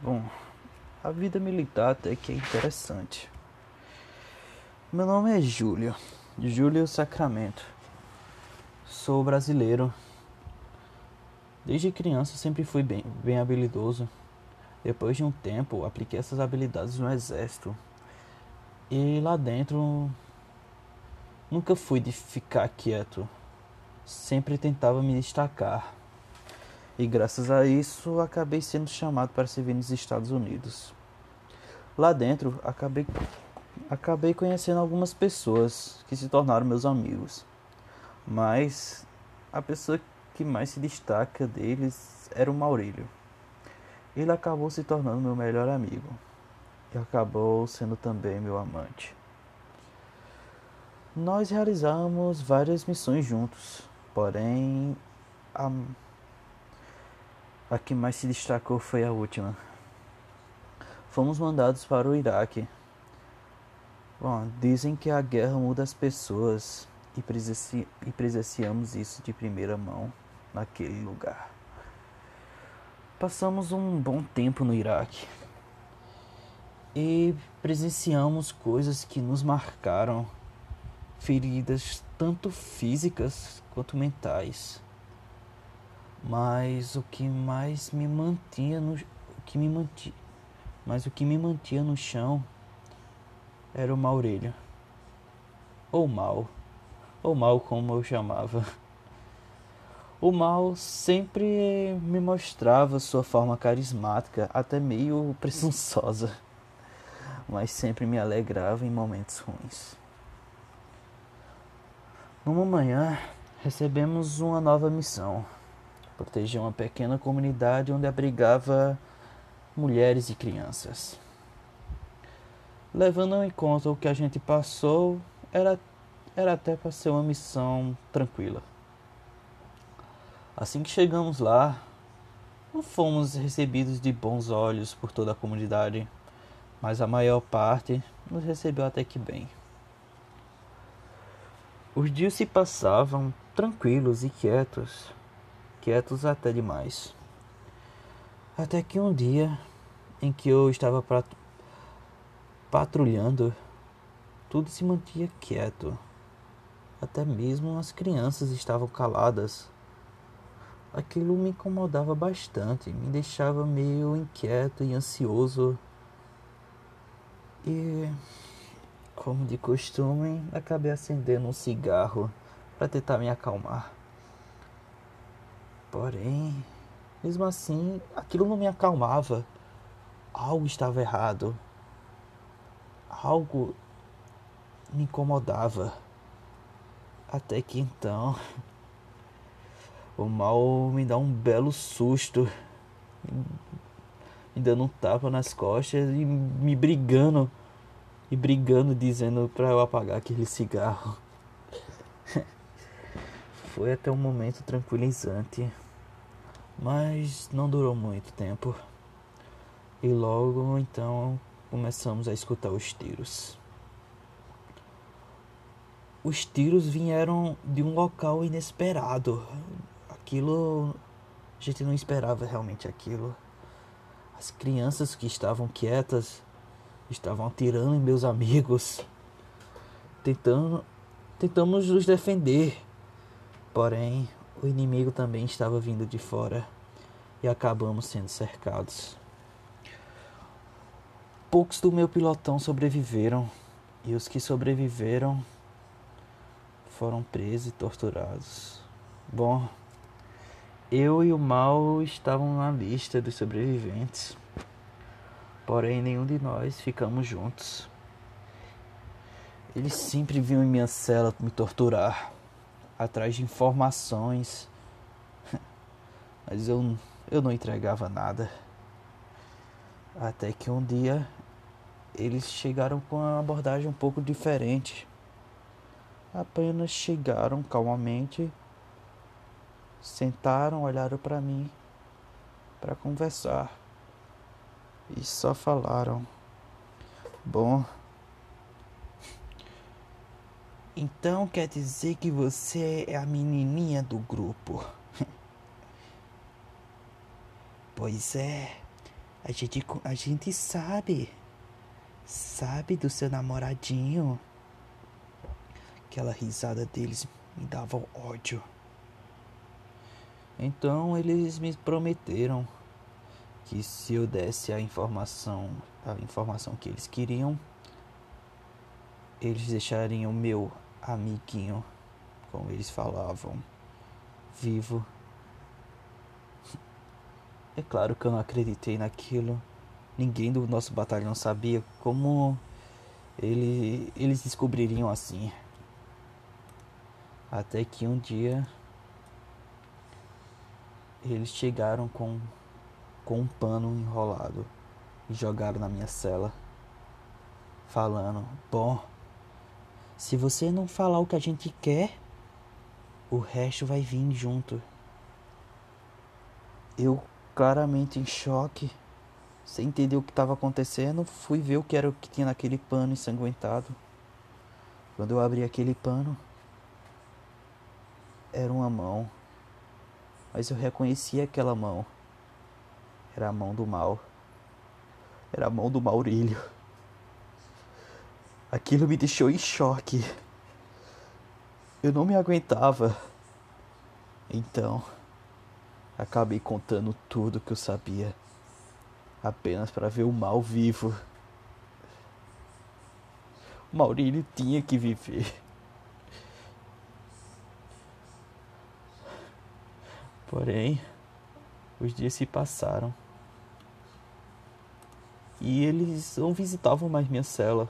Bom, a vida militar até que é interessante. Meu nome é Júlio, Júlio Sacramento. Sou brasileiro. Desde criança sempre fui bem, bem habilidoso. Depois de um tempo, apliquei essas habilidades no exército. E lá dentro nunca fui de ficar quieto. Sempre tentava me destacar. E graças a isso acabei sendo chamado para servir nos Estados Unidos. Lá dentro acabei, acabei conhecendo algumas pessoas que se tornaram meus amigos. Mas a pessoa que mais se destaca deles era o Maurílio. Ele acabou se tornando meu melhor amigo e acabou sendo também meu amante. Nós realizamos várias missões juntos, porém a a que mais se destacou foi a última. Fomos mandados para o Iraque. Bom, dizem que a guerra muda as pessoas e, presenci e presenciamos isso de primeira mão naquele lugar. Passamos um bom tempo no Iraque e presenciamos coisas que nos marcaram, feridas tanto físicas quanto mentais. Mas o que mais me mantinha no o que me mantinha, mas o que me mantinha no chão era o Maurelho. Ou mal, ou mal como eu chamava. O mal sempre me mostrava sua forma carismática, até meio presunçosa, mas sempre me alegrava em momentos ruins. Numa manhã, recebemos uma nova missão proteger uma pequena comunidade onde abrigava mulheres e crianças. Levando em conta o que a gente passou, era, era até para ser uma missão tranquila. Assim que chegamos lá, não fomos recebidos de bons olhos por toda a comunidade, mas a maior parte nos recebeu até que bem. Os dias se passavam tranquilos e quietos, quietos até demais. Até que um dia em que eu estava patrulhando, tudo se mantinha quieto. Até mesmo as crianças estavam caladas. Aquilo me incomodava bastante, me deixava meio inquieto e ansioso. E, como de costume, acabei acendendo um cigarro para tentar me acalmar. Porém, mesmo assim, aquilo não me acalmava. Algo estava errado. Algo me incomodava. Até que então, o mal me dá um belo susto, me dando um tapa nas costas e me brigando, e brigando, dizendo para eu apagar aquele cigarro. Foi até um momento tranquilizante, mas não durou muito tempo. E logo então começamos a escutar os tiros. Os tiros vieram de um local inesperado. Aquilo a gente não esperava realmente aquilo. As crianças que estavam quietas estavam atirando em meus amigos, tentando tentamos nos defender Porém, o inimigo também estava vindo de fora e acabamos sendo cercados. Poucos do meu pilotão sobreviveram e os que sobreviveram foram presos e torturados. Bom, eu e o mal estavam na lista dos sobreviventes, porém nenhum de nós ficamos juntos. Eles sempre vinham em minha cela me torturar atrás de informações. Mas eu, eu não entregava nada. Até que um dia eles chegaram com uma abordagem um pouco diferente. Apenas chegaram calmamente, sentaram, olharam para mim para conversar e só falaram: Bom, então quer dizer que você é a menininha do grupo. pois é. A gente, a gente sabe. Sabe do seu namoradinho. Aquela risada deles me dava ódio. Então eles me prometeram que se eu desse a informação, a informação que eles queriam, eles deixariam o meu amiguinho, como eles falavam, vivo. É claro que eu não acreditei naquilo. Ninguém do nosso batalhão sabia como ele, eles descobririam assim. Até que um dia eles chegaram com, com um pano enrolado e jogaram na minha cela, falando: Bom, se você não falar o que a gente quer, o resto vai vir junto. Eu, claramente em choque, sem entender o que estava acontecendo, fui ver o que era o que tinha naquele pano ensanguentado. Quando eu abri aquele pano, era uma mão. Mas eu reconheci aquela mão. Era a mão do mal. Era a mão do Maurílio. Aquilo me deixou em choque. Eu não me aguentava. Então, acabei contando tudo que eu sabia, apenas para ver o mal vivo. O Maurílio tinha que viver. Porém, os dias se passaram e eles não visitavam mais minha cela.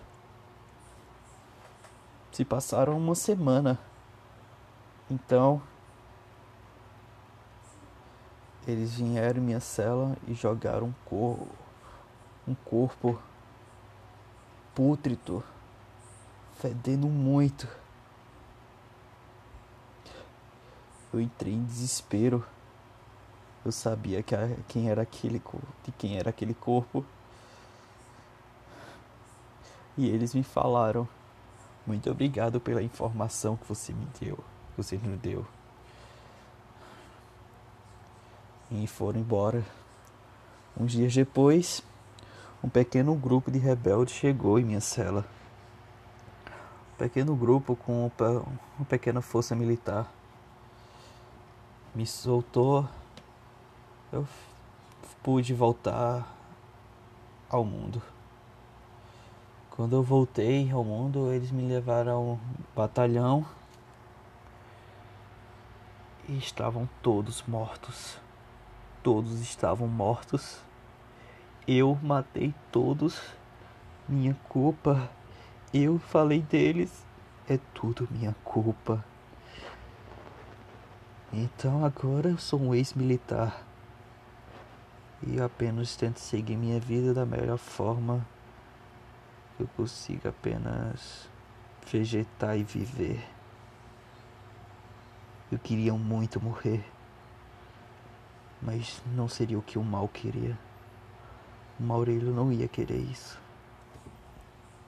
Se passaram uma semana. Então, eles vieram em minha cela e jogaram um, cor um corpo pútrido, fedendo muito. Eu entrei em desespero. Eu sabia que a, quem era aquele de quem era aquele corpo. E eles me falaram muito obrigado pela informação que você me deu. Você me deu. E foram embora. Uns dias depois, um pequeno grupo de rebeldes chegou em minha cela. Um pequeno grupo com uma pequena força militar. Me soltou. Eu pude voltar ao mundo. Quando eu voltei ao mundo, eles me levaram ao batalhão e estavam todos mortos. Todos estavam mortos. Eu matei todos. Minha culpa. Eu falei deles. É tudo minha culpa. Então agora eu sou um ex-militar. E apenas tento seguir minha vida da melhor forma eu consiga apenas vegetar e viver. Eu queria muito morrer, mas não seria o que o mal queria. O Maurílio não ia querer isso.